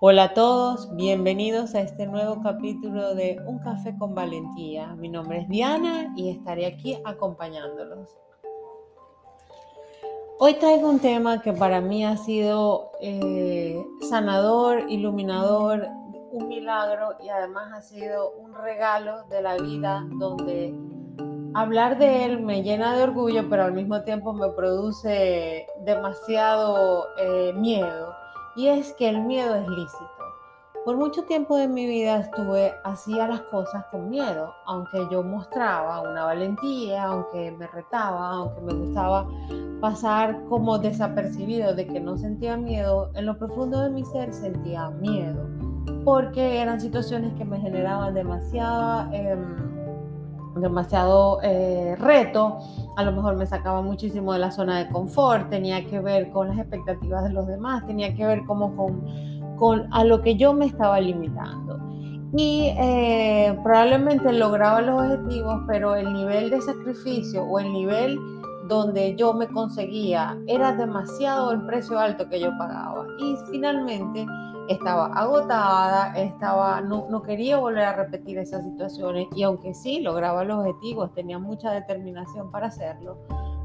Hola a todos, bienvenidos a este nuevo capítulo de Un café con valentía. Mi nombre es Diana y estaré aquí acompañándolos. Hoy traigo un tema que para mí ha sido eh, sanador, iluminador, un milagro y además ha sido un regalo de la vida donde hablar de él me llena de orgullo, pero al mismo tiempo me produce demasiado eh, miedo y es que el miedo es lícito. Por mucho tiempo de mi vida estuve, hacía las cosas con miedo, aunque yo mostraba una valentía, aunque me retaba, aunque me gustaba pasar como desapercibido de que no sentía miedo, en lo profundo de mi ser sentía miedo, porque eran situaciones que me generaban demasiada... Em, demasiado eh, reto, a lo mejor me sacaba muchísimo de la zona de confort, tenía que ver con las expectativas de los demás, tenía que ver como con, con a lo que yo me estaba limitando. Y eh, probablemente lograba los objetivos, pero el nivel de sacrificio o el nivel donde yo me conseguía era demasiado el precio alto que yo pagaba. Y finalmente estaba agotada, estaba, no, no, quería volver a repetir esas situaciones y aunque sí lograba los objetivos, tenía mucha determinación para hacerlo,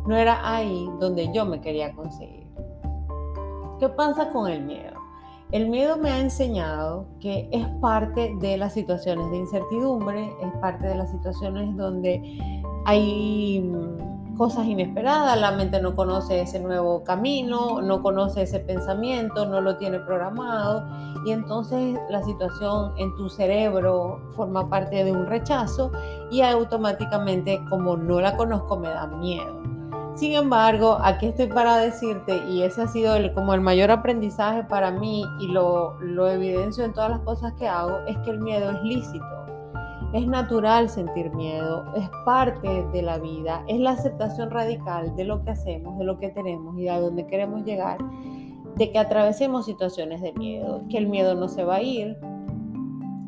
no era ahí donde yo me quería conseguir. ¿Qué pasa con el miedo? El miedo me ha enseñado que es parte de las situaciones de incertidumbre, es parte de las situaciones donde hay cosas inesperadas, la mente no conoce ese nuevo camino, no conoce ese pensamiento, no lo tiene programado y entonces la situación en tu cerebro forma parte de un rechazo y automáticamente como no la conozco me da miedo. Sin embargo, aquí estoy para decirte, y ese ha sido como el mayor aprendizaje para mí y lo, lo evidencio en todas las cosas que hago, es que el miedo es lícito es natural sentir miedo, es parte de la vida, es la aceptación radical de lo que hacemos, de lo que tenemos y a dónde queremos llegar, de que atravesemos situaciones de miedo, que el miedo no se va a ir.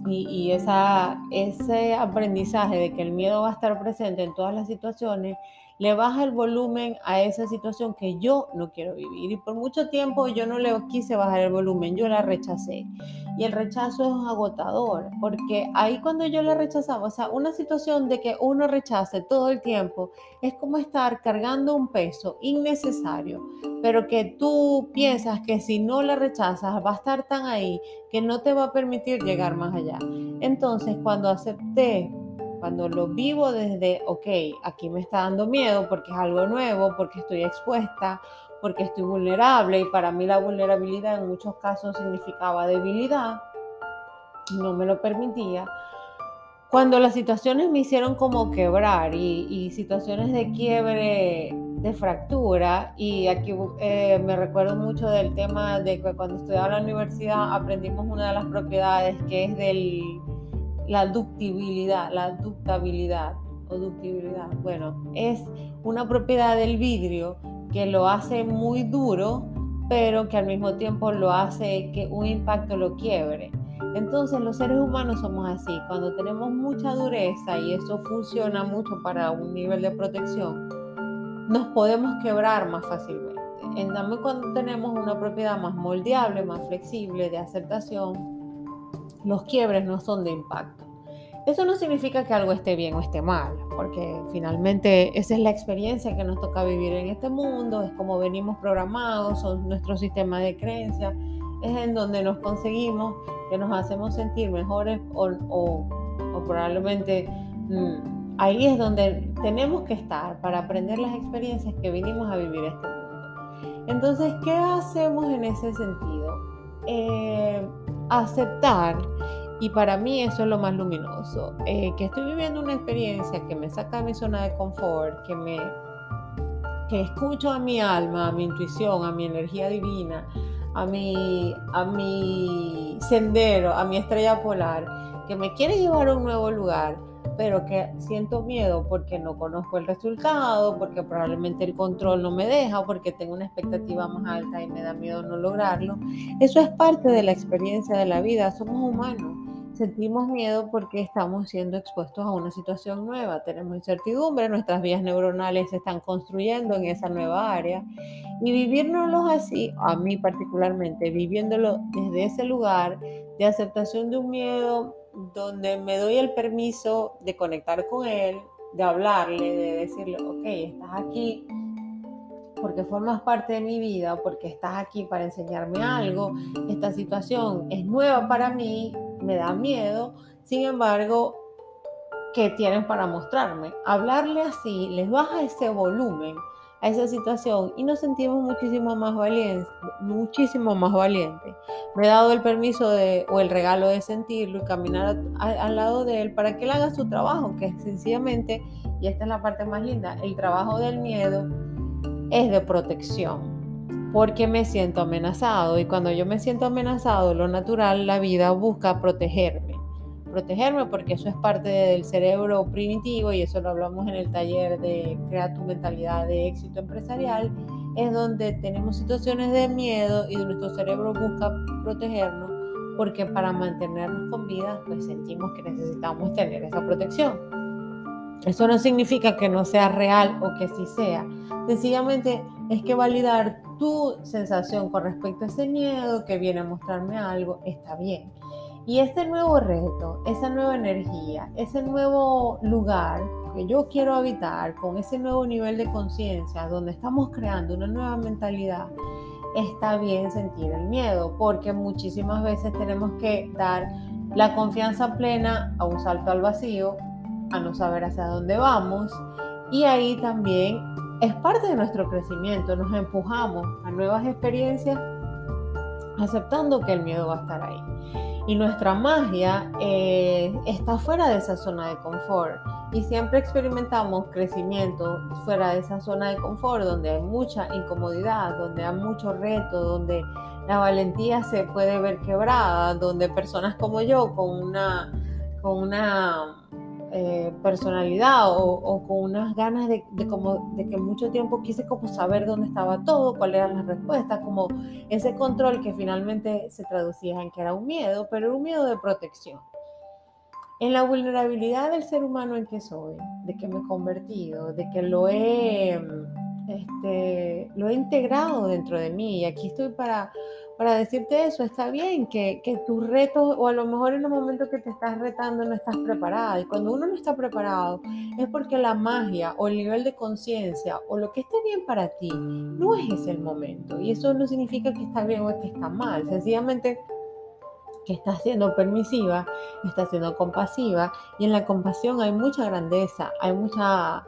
Y, ese aprendizaje de que el miedo va a estar presente en todas las situaciones le baja el volumen a esa situación que yo no quiero vivir. Y por mucho tiempo yo no le quise bajar el volumen, yo la rechacé. Y el rechazo es agotador, porque ahí cuando yo la rechazaba, o sea, una situación de que uno rechace todo el tiempo es como estar cargando un peso innecesario, pero que tú piensas que si no la rechazas va a estar tan ahí que no te va a permitir llegar más allá. Entonces, cuando acepté cuando lo vivo desde, ok, aquí me está dando miedo porque es algo nuevo, porque estoy expuesta, porque estoy vulnerable y para mí la vulnerabilidad en muchos casos significaba debilidad, no me lo permitía. Cuando las situaciones me hicieron como quebrar y, situaciones de quiebre, de fractura, y aquí eh, me recuerdo mucho del tema de que cuando estudiaba en la universidad aprendimos una de las propiedades que es del la ductibilidad, la ductabilidad o ductibilidad, bueno, es una propiedad del vidrio que lo hace muy duro, pero que al mismo tiempo lo hace que un impacto lo quiebre. Entonces los seres humanos somos así, cuando tenemos mucha dureza y eso funciona mucho para un nivel de protección, nos podemos quebrar más fácilmente. En cambio, cuando tenemos una propiedad más moldeable, más flexible, de aceptación, los quiebres no son de impacto. Eso no significa que algo esté bien o esté mal, porque finalmente esa es la experiencia que nos toca vivir en este mundo, es como venimos programados, son nuestro sistema de creencias, es en donde nos conseguimos, que nos hacemos sentir mejores o, probablemente mm, ahí es donde tenemos que estar para aprender las experiencias que vinimos a vivir este mundo. Entonces, ¿qué hacemos en ese sentido? Eh, aceptar, y para mí eso es lo más luminoso, eh, que estoy viviendo una experiencia que me saca de mi zona de confort, que me que escucho a mi alma, a mi intuición, a mi energía divina, a mi, a mi sendero, a mi estrella polar, que me quiere llevar a un nuevo lugar, pero que siento miedo porque no conozco el resultado, porque probablemente el control no me deja, porque tengo una expectativa más alta y me da miedo no lograrlo. Eso es parte de la experiencia de la vida, somos humanos. Sentimos miedo porque estamos siendo expuestos a una situación nueva, tenemos incertidumbre, nuestras vías neuronales se están construyendo en esa nueva área. Y vivírnoslo así, a mí particularmente, viviéndolo desde ese lugar de aceptación de un miedo donde me doy el permiso de conectar con él, de hablarle, de decirle, ok, estás aquí porque formas parte de mi vida, porque estás aquí para enseñarme algo, esta situación es nueva para mí, me da miedo, sin embargo, ¿qué tienes para mostrarme? Hablarle así les baja ese volumen a esa situación y nos sentimos muchísimo más valientes, muchísimo más valientes. Me he dado el permiso de, o el regalo de sentirlo y caminar al lado de él para que él haga su trabajo, que sencillamente, y esta es la parte más linda, el trabajo del miedo es de protección porque me siento amenazado y cuando yo me siento amenazado, lo natural, la vida busca protegerme. Protegerme porque eso es parte del cerebro primitivo y eso lo hablamos en el taller de Crea tu mentalidad de éxito empresarial, es donde tenemos situaciones de miedo y nuestro cerebro busca protegernos porque para mantenernos con vida pues sentimos que necesitamos tener esa protección. Eso no significa que no sea real o que sí sea. Sencillamente es que validar tu sensación con respecto a ese miedo que viene a mostrarme algo está bien. Y este nuevo reto, esa nueva energía, ese nuevo lugar que yo quiero habitar con ese nuevo nivel de conciencia donde estamos creando una nueva mentalidad, está bien sentir el miedo porque muchísimas veces tenemos que dar la confianza plena a un salto al vacío, a no saber hacia dónde vamos y ahí también es parte de nuestro crecimiento, nos empujamos a nuevas experiencias aceptando que el miedo va a estar ahí. Y nuestra magia eh, está fuera de esa zona de confort y siempre experimentamos crecimiento fuera de esa zona de confort donde hay mucha incomodidad, donde hay mucho reto, donde la valentía se puede ver quebrada, donde personas como yo con una, con una eh, personalidad o, con unas ganas de, como, de que mucho tiempo quise como saber dónde estaba todo, cuáles eran las respuestas, como ese control que finalmente se traducía en que era un miedo, pero un miedo de protección. En la vulnerabilidad del ser humano en que soy, de que me he convertido, de que lo he, este, lo he integrado dentro de mí y aquí estoy para para decirte eso. Está bien que, que tus retos, o a lo mejor en un momento que te estás retando no estás preparada. Y cuando uno no está preparado, es porque la magia o el nivel de conciencia o lo que esté bien para ti no es ese el momento. Y eso no significa que está bien o que está mal. Sencillamente que estás siendo permisiva, estás siendo compasiva. Y en la compasión hay mucha grandeza, hay mucha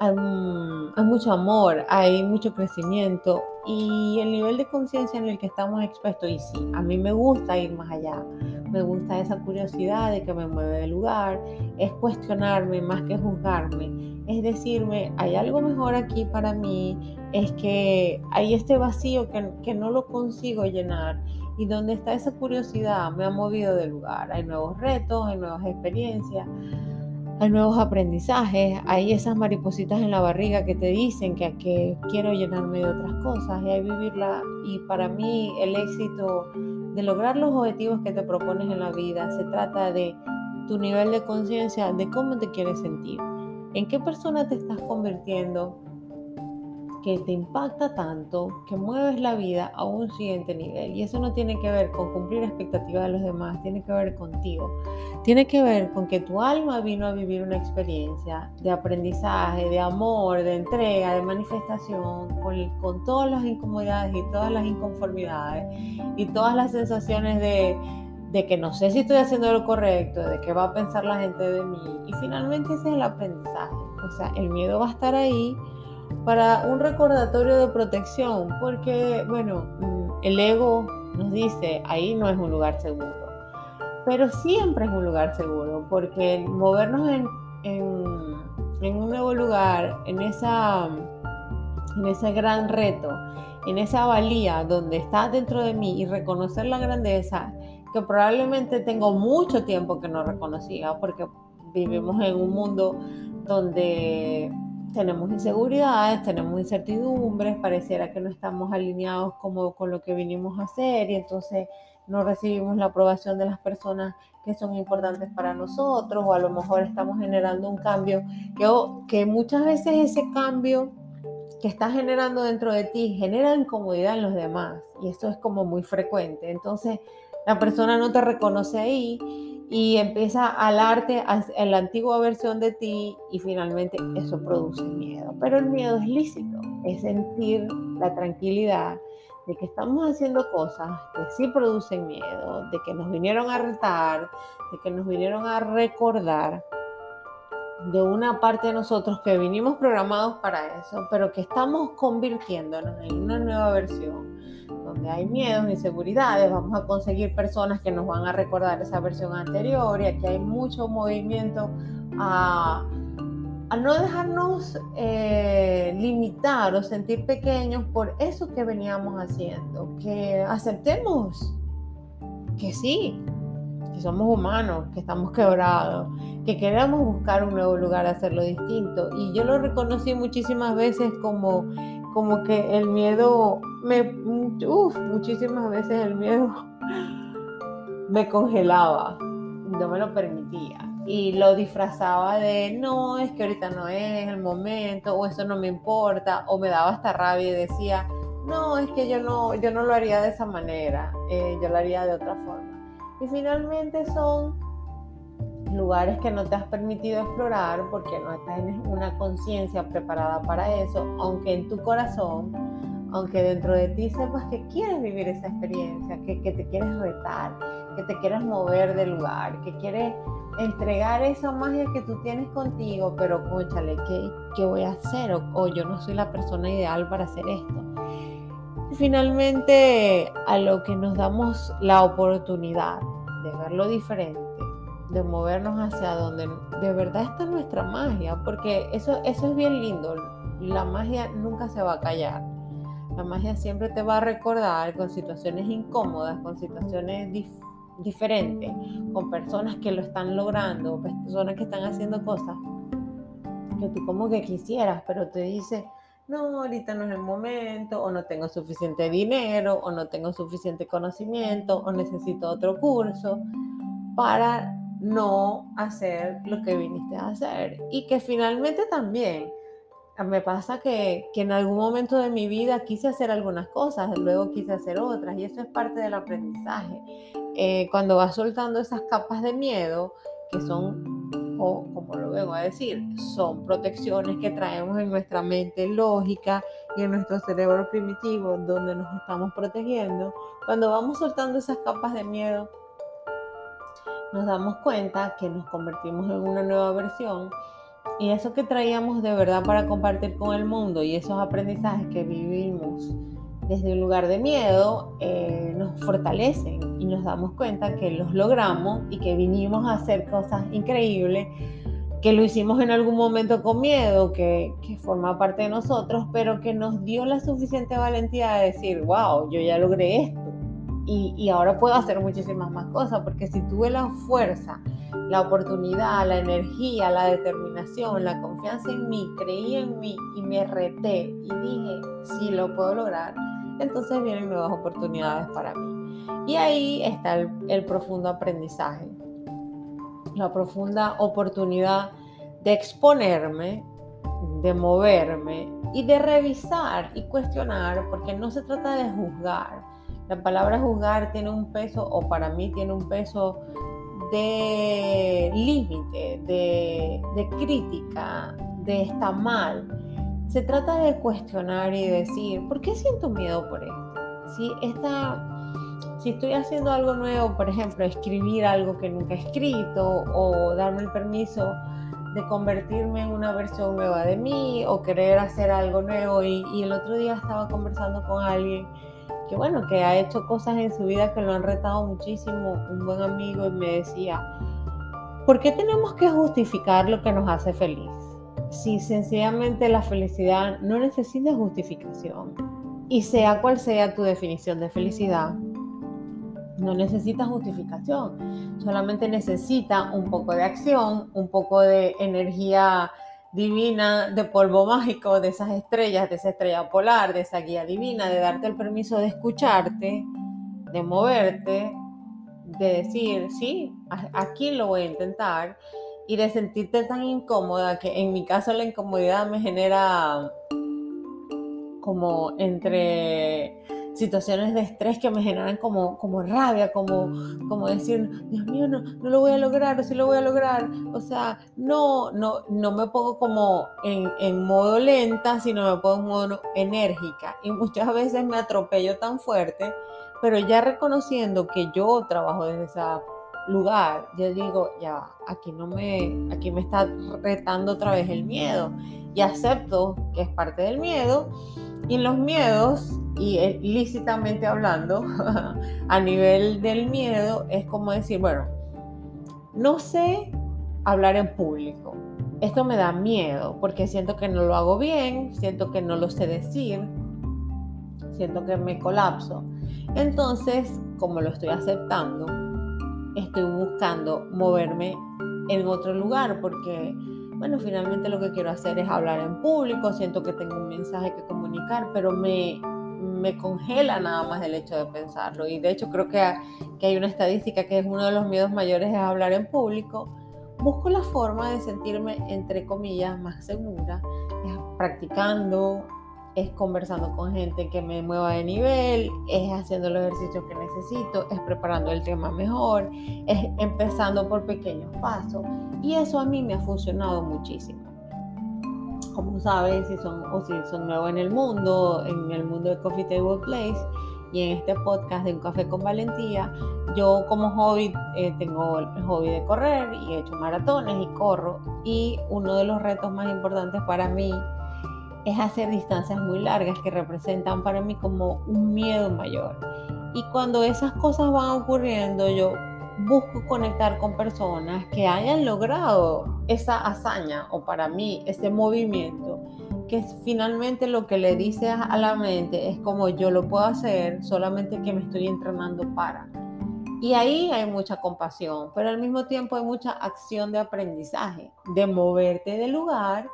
hay, mucho amor, hay mucho crecimiento y el nivel de conciencia en el que estamos expuestos, y sí, a mí me gusta ir más allá, me gusta esa curiosidad de que me mueve del lugar, es cuestionarme más que juzgarme, es decirme, hay algo mejor aquí para mí, es que hay este vacío que, que no lo consigo llenar y donde está esa curiosidad me ha movido del lugar, hay nuevos retos, hay nuevas experiencias hay nuevos aprendizajes, hay esas maripositas en la barriga que te dicen que, que quiero llenarme de otras cosas y hay vivirla. Y para mí el éxito de lograr los objetivos que te propones en la vida se trata de tu nivel de conciencia, de cómo te quieres sentir, en qué persona te estás convirtiendo, que te impacta tanto que mueves la vida a un siguiente nivel. Y eso no tiene que ver con cumplir expectativas de los demás, tiene que ver contigo. Tiene que ver con que tu alma vino a vivir una experiencia de aprendizaje, de amor, de entrega, de manifestación, con, con todas las incomodidades y todas las inconformidades y todas las sensaciones de, de que no sé si estoy haciendo lo correcto, de qué va a pensar la gente de mí. Y finalmente ese es el aprendizaje. O sea, el miedo va a estar ahí para un recordatorio de protección, porque, bueno, mm, el ego nos dice, ahí no es un lugar seguro, pero siempre es un lugar seguro, porque movernos en, un nuevo lugar, en, esa, en ese gran reto, en esa valía donde está dentro de mí y reconocer la grandeza que probablemente tengo mucho tiempo que no reconocía, porque vivimos en un mundo donde tenemos inseguridades, tenemos incertidumbres, pareciera que no estamos alineados como con lo que vinimos a hacer y entonces no recibimos la aprobación de las personas que son importantes para nosotros o a lo mejor estamos generando un cambio que, que muchas veces ese cambio que estás generando dentro de ti genera incomodidad en los demás y eso es como muy frecuente. Entonces la persona no te reconoce ahí y empieza a alarte en la antigua versión de ti y finalmente eso produce miedo. Pero el miedo es lícito, es sentir la tranquilidad de que estamos haciendo cosas que sí producen miedo, de que nos vinieron a retar, de que nos vinieron a recordar de una parte de nosotros que vinimos programados para eso, pero que estamos convirtiéndonos en una nueva versión donde hay miedos, inseguridades, vamos a conseguir personas que nos van a recordar esa versión anterior y aquí hay mucho movimiento a, no dejarnos eh, limitar o sentir pequeños por eso que veníamos haciendo, que aceptemos que sí, que somos humanos, que estamos quebrados, que queremos buscar un nuevo lugar, hacerlo distinto. Y yo lo reconocí muchísimas veces como como que el miedo me, uff, muchísimas veces el miedo me congelaba, no me lo permitía. Y lo disfrazaba de, no, es que ahorita no es el momento, o eso no me importa, o me daba hasta rabia y decía, no, es que yo no, yo no lo haría de esa manera, eh, yo lo haría de otra forma. Y finalmente son lugares que no te has permitido explorar porque no en una conciencia preparada para eso, aunque en tu corazón, aunque dentro de ti sepas que quieres vivir esa experiencia, que, te quieres retar, que te quieres mover del lugar, que quieres entregar esa magia que tú tienes contigo, pero conchale, ¿qué, voy a hacer? O, yo no soy la persona ideal para hacer esto. Finalmente, a lo que nos damos la oportunidad de verlo diferente de movernos hacia donde de verdad está nuestra magia, porque eso, eso es bien lindo. La magia nunca se va a callar. La magia siempre te va a recordar con situaciones incómodas, con situaciones diferentes, con personas que lo están logrando, personas que están haciendo cosas que tú como que quisieras, pero te dice, no, ahorita no es el momento, o no tengo suficiente dinero, o no tengo suficiente conocimiento, o necesito otro curso, para no hacer lo que viniste a hacer. Y que finalmente también me pasa que, en algún momento de mi vida quise hacer algunas cosas, luego quise hacer otras, y eso es parte del aprendizaje. Eh, cuando vas soltando esas capas de miedo, que son, o como lo vengo a decir, son protecciones que traemos en nuestra mente lógica y en nuestro cerebro primitivo, donde nos estamos protegiendo, cuando vamos soltando esas capas de miedo, nos damos cuenta que nos convertimos en una nueva versión. Y eso que traíamos de verdad para compartir con el mundo y esos aprendizajes que vivimos desde un lugar de miedo eh, nos fortalecen y nos damos cuenta que los logramos y que vinimos a hacer cosas increíbles, que lo hicimos en algún momento con miedo, que, que forma parte de nosotros, pero que nos dio la suficiente valentía de decir, wow, yo ya logré esto y, ahora puedo hacer muchísimas más cosas, porque si tuve la fuerza, la oportunidad, la energía, la determinación, la confianza en mí, creí en mí y me reté y dije, sí lo puedo lograr, entonces vienen nuevas oportunidades para mí. Y ahí está el, el profundo aprendizaje, la profunda oportunidad de exponerme, de moverme y de revisar y cuestionar, porque no se trata de juzgar, la palabra juzgar tiene un peso, o para mí tiene un peso de límite, de, crítica, de está mal. Se trata de cuestionar y decir, ¿por qué siento miedo por esto? Si, si estoy haciendo algo nuevo, por ejemplo, escribir algo que nunca he escrito o darme el permiso de convertirme en una versión nueva de mí o querer hacer algo nuevo. Y, y el otro día estaba conversando con alguien que bueno, que ha hecho cosas en su vida que lo han retado muchísimo, un buen amigo, y me decía, ¿por qué tenemos que justificar lo que nos hace feliz? Si sencillamente la felicidad no necesita justificación, y sea cual sea tu definición de felicidad, no necesita justificación, solamente necesita un poco de acción, un poco de energía divina de polvo mágico, de esas estrellas, de esa estrella polar, de esa guía divina, de darte el permiso de escucharte, de moverte, de decir, sí, aquí lo voy a intentar y de sentirte tan incómoda que en mi caso la incomodidad me genera como entre situaciones de estrés que me generan como, como rabia, como, como decir, Dios mío, no, no lo voy a lograr, o sí lo voy a lograr. O sea, no, no, no me pongo como en, en modo lenta, sino me pongo en modo enérgica. Y muchas veces me atropello tan fuerte, pero ya reconociendo que yo trabajo desde ese lugar, yo digo, ya, aquí no me, aquí me está retando otra vez el miedo. Y acepto que es parte del miedo. Y los miedos y lícitamente hablando, a nivel del miedo, es como decir, bueno, no sé hablar en público. Esto me da miedo porque siento que no lo hago bien, siento que no lo sé decir, siento que me colapso. Entonces, como lo estoy aceptando, estoy buscando moverme en otro lugar porque, bueno, finalmente lo que quiero hacer es hablar en público, siento que tengo un mensaje que comunicar, pero me me congela nada más el hecho de pensarlo. Y de hecho creo que, que hay una estadística que es uno de los miedos mayores es hablar en público. Busco la forma de sentirme, entre comillas, más segura, practicando, es conversando con gente que me mueva de nivel, es haciendo los ejercicios que necesito, es preparando el tema mejor, es empezando por pequeños pasos. Y eso a mí me ha funcionado muchísimo como sabes, si son, o si son nuevos en el mundo, en el mundo de Coffee Table Place y en este podcast de Un Café con Valentía, yo como hobby eh, tengo el hobby de correr y he hecho maratones y corro y uno de los retos más importantes para mí es hacer distancias muy largas que representan para mí como un miedo mayor. Y cuando esas cosas van ocurriendo, yo busco conectar con personas que hayan logrado esa hazaña o para mí ese movimiento que finalmente lo que le dice a la mente es como yo lo puedo hacer, solamente que me estoy entrenando para. Y ahí hay mucha compasión, pero al mismo tiempo hay mucha acción de aprendizaje, de moverte de lugar,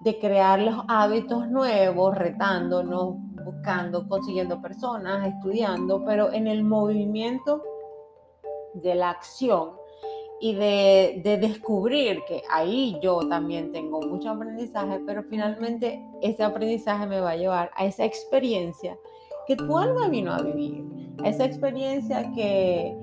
de crear los hábitos nuevos, retándonos, buscando, consiguiendo personas, estudiando, pero en el movimiento de la acción y de, descubrir que ahí yo también tengo mucho aprendizaje, pero finalmente ese aprendizaje me va a llevar a esa experiencia que tu alma vino a vivir, esa experiencia que,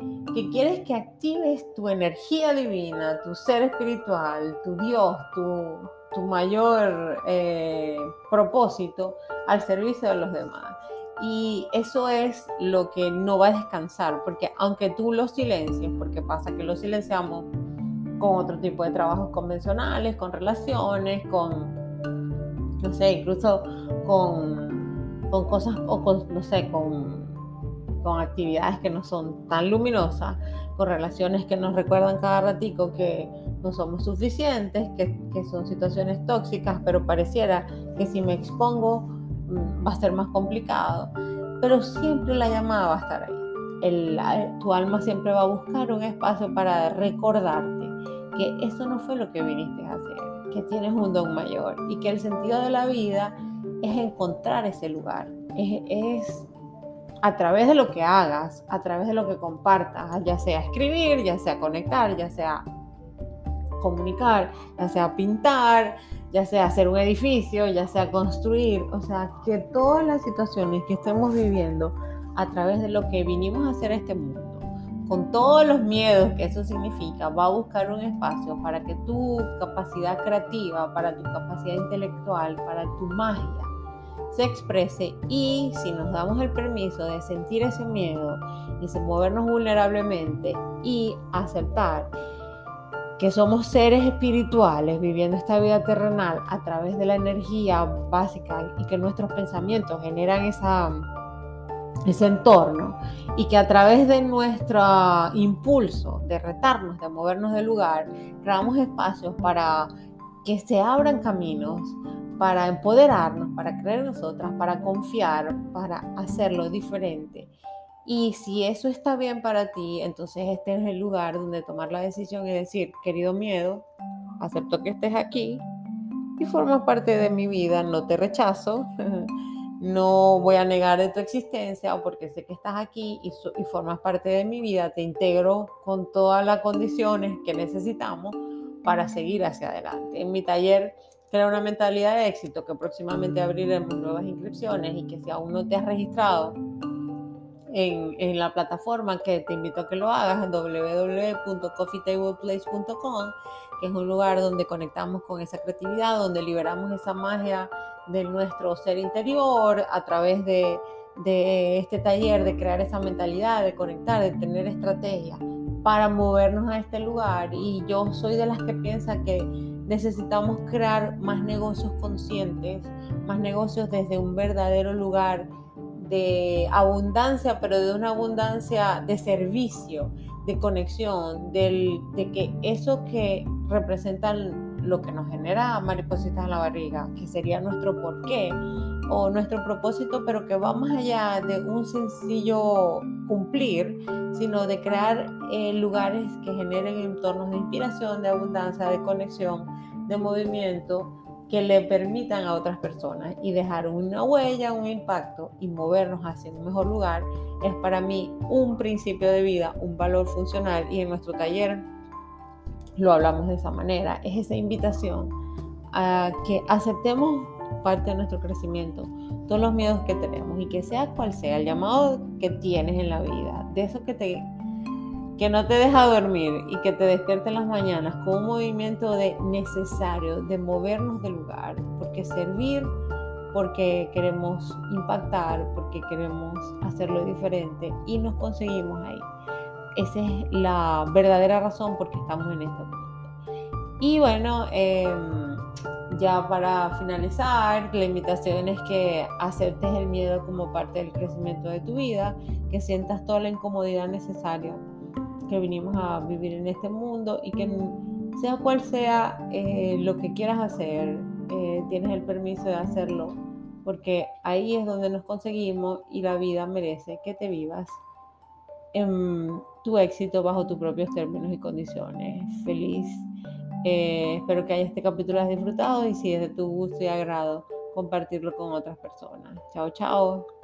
quieres que actives tu energía divina, tu ser espiritual, tu Dios, tu, mayor eh, propósito al servicio de los demás. Y eso es lo que no va a descansar, porque aunque tú lo silencies, porque pasa que lo silenciamos con otro tipo de trabajos convencionales, con relaciones, con, no sé, incluso con, con cosas, o con, no sé, con, con actividades que no son tan luminosas, con relaciones que nos recuerdan cada ratico que no somos suficientes, que, que son situaciones tóxicas, pero pareciera que si me expongo va a ser más complicado, pero siempre la llamada va a estar ahí. El, tu alma siempre va a buscar un espacio para recordarte que eso no fue lo que viniste a hacer, que tienes un don mayor y que el sentido de la vida es encontrar ese lugar, es, es a través de lo que hagas, a través de lo que compartas, ya sea escribir, ya sea conectar, ya sea comunicar, ya sea pintar, ya sea hacer un edificio, ya sea construir, o sea, que todas las situaciones que estemos viviendo a través de lo que vinimos a hacer este mundo, con todos los miedos que eso significa, va a buscar un espacio para que tu capacidad creativa, para tu capacidad intelectual, para tu magia se exprese. Y si nos damos el permiso de sentir ese miedo y movernos vulnerablemente y aceptar que somos seres espirituales viviendo esta vida terrenal a través de la energía básica y que nuestros pensamientos generan esa, ese entorno y que a través de nuestro impulso de retarnos, de movernos del lugar, creamos espacios para que se abran caminos, para empoderarnos, para creer en nosotras, para confiar, para hacerlo diferente y si eso está bien para ti, entonces este es el lugar donde tomar la decisión y decir, querido miedo, acepto que estés aquí y formas parte de mi vida, no te rechazo, no voy a negar de tu existencia o porque sé que estás aquí y, y, formas parte de mi vida, te integro con todas las condiciones que necesitamos para seguir hacia adelante. En mi taller Crea una mentalidad de éxito que próximamente abriremos nuevas inscripciones y que si aún no te has registrado en, en la plataforma que te invito a que lo hagas, www.coffeetableplace.com, que es un lugar donde conectamos con esa creatividad, donde liberamos esa magia de nuestro ser interior a través de este taller, de crear esa mentalidad, de conectar, de tener estrategia para movernos a este lugar. Y yo soy de las que piensa que necesitamos crear más negocios conscientes, más negocios desde un verdadero lugar de abundancia, pero de una abundancia de servicio, de conexión, del, de que eso que representan lo que nos genera maripositas en la barriga, que sería nuestro porqué o nuestro propósito, pero que va más allá de un sencillo cumplir, sino de crear eh, lugares que generen entornos de inspiración, de abundancia, de conexión, de movimiento, que le permitan a otras personas y dejar una huella, un impacto y movernos hacia un mejor lugar, es para mí un principio de vida, un valor funcional y en nuestro taller lo hablamos de esa manera. Es esa invitación a que aceptemos parte de nuestro crecimiento, todos los miedos que tenemos y que sea cual sea el llamado que tienes en la vida, de eso que te que no te deja dormir y que te despierte en las mañanas con un movimiento de necesario de movernos del lugar, porque servir, porque queremos impactar, porque queremos hacerlo diferente y nos conseguimos ahí. Esa es la verdadera razón por qué estamos en este punto. Y bueno, em, ya para finalizar, la invitación es que aceptes el miedo como parte del crecimiento de tu vida, que sientas toda la incomodidad necesaria que vinimos a vivir en este mundo y que sea cual sea eh, lo que quieras hacer, eh, tienes el permiso de hacerlo, porque ahí es donde nos conseguimos y la vida merece que te vivas en tu éxito bajo tus propios términos y condiciones. Feliz. Eh, espero que este capítulo hayas disfrutado y si es de tu gusto y agrado, compartirlo con otras personas. Chao, chao.